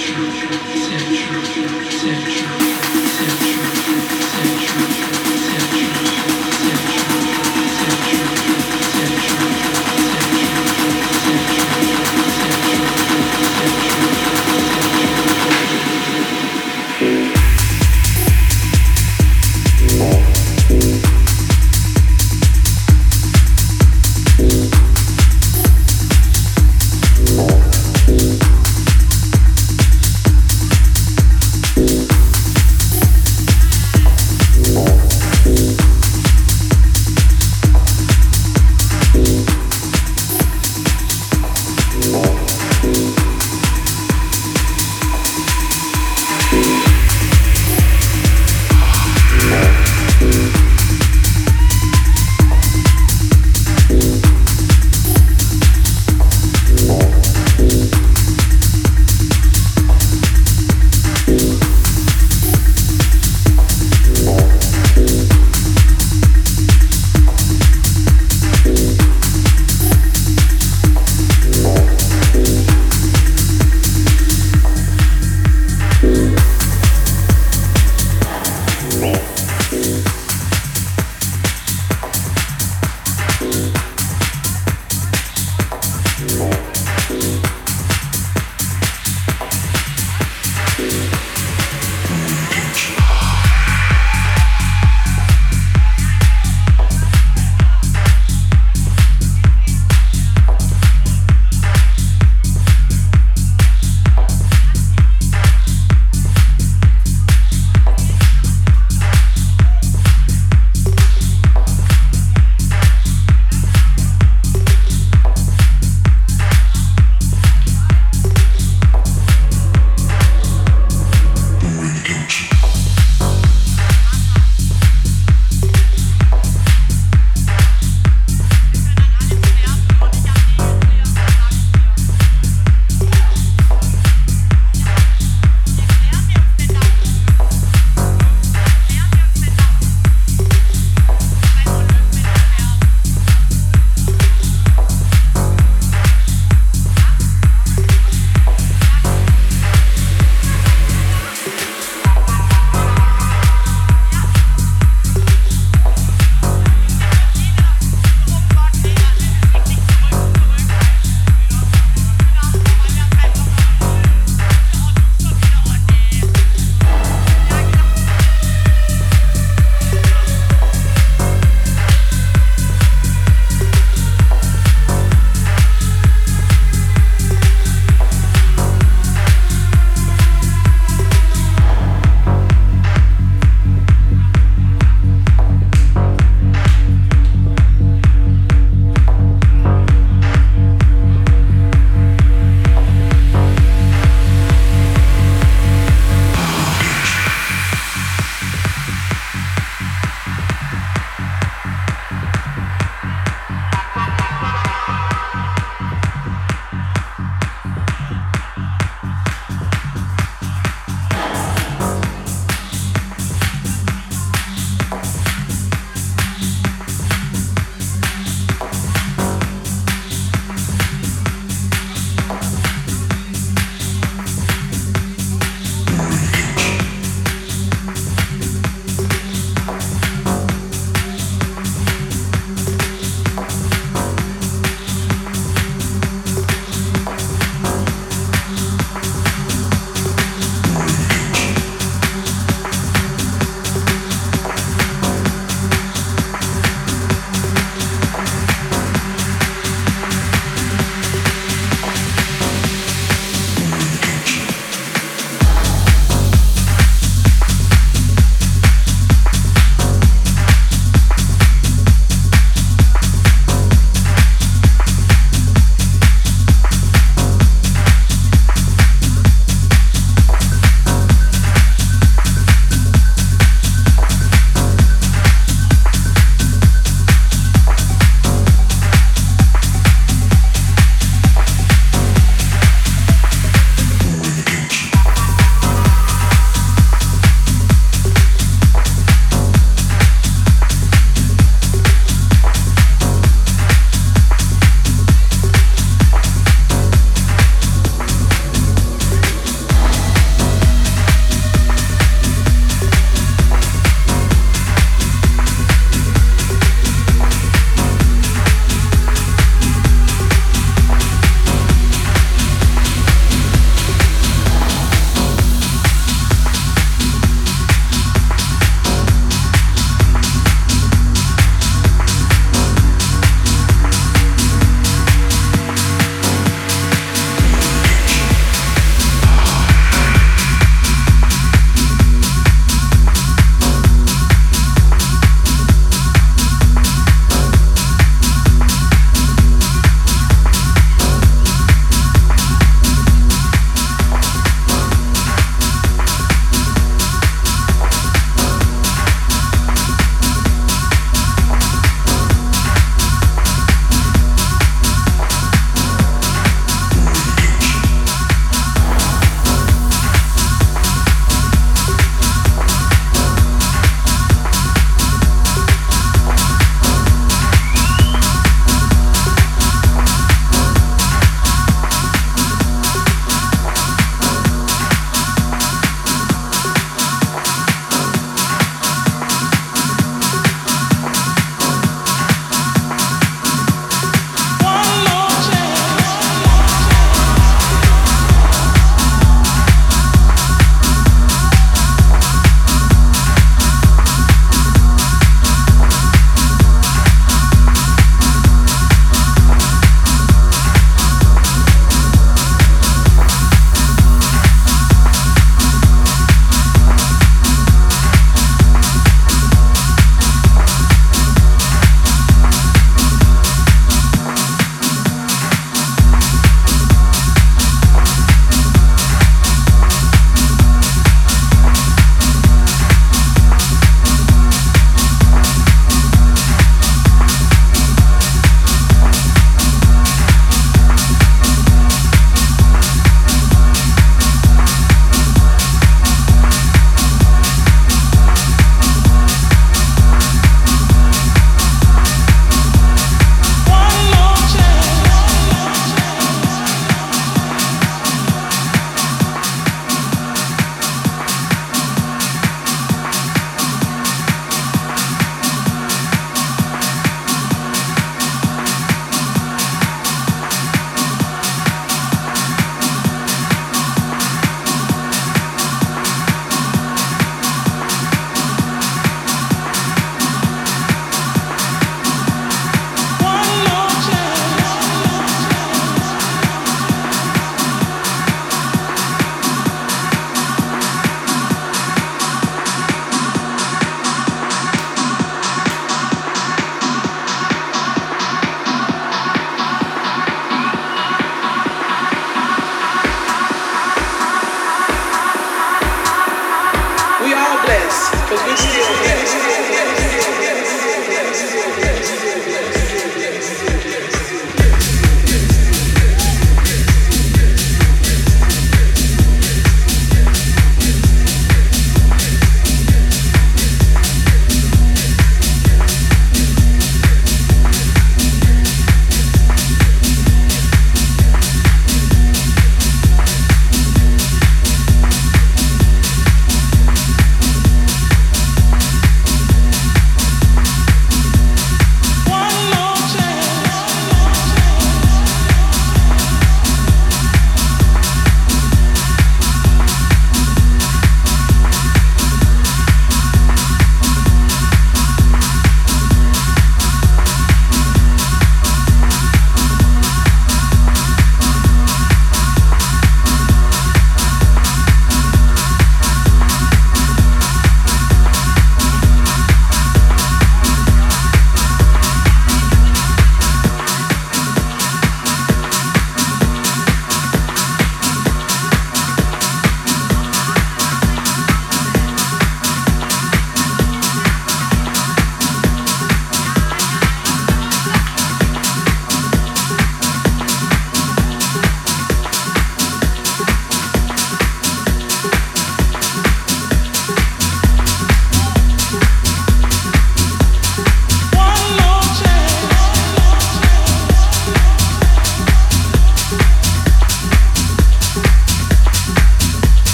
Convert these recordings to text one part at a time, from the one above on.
Central, Central, Central, Central, Central, Central.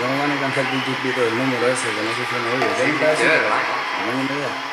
¿cómo van a cantar el chispito del número ese que no se fue novio? ¿Qué sí.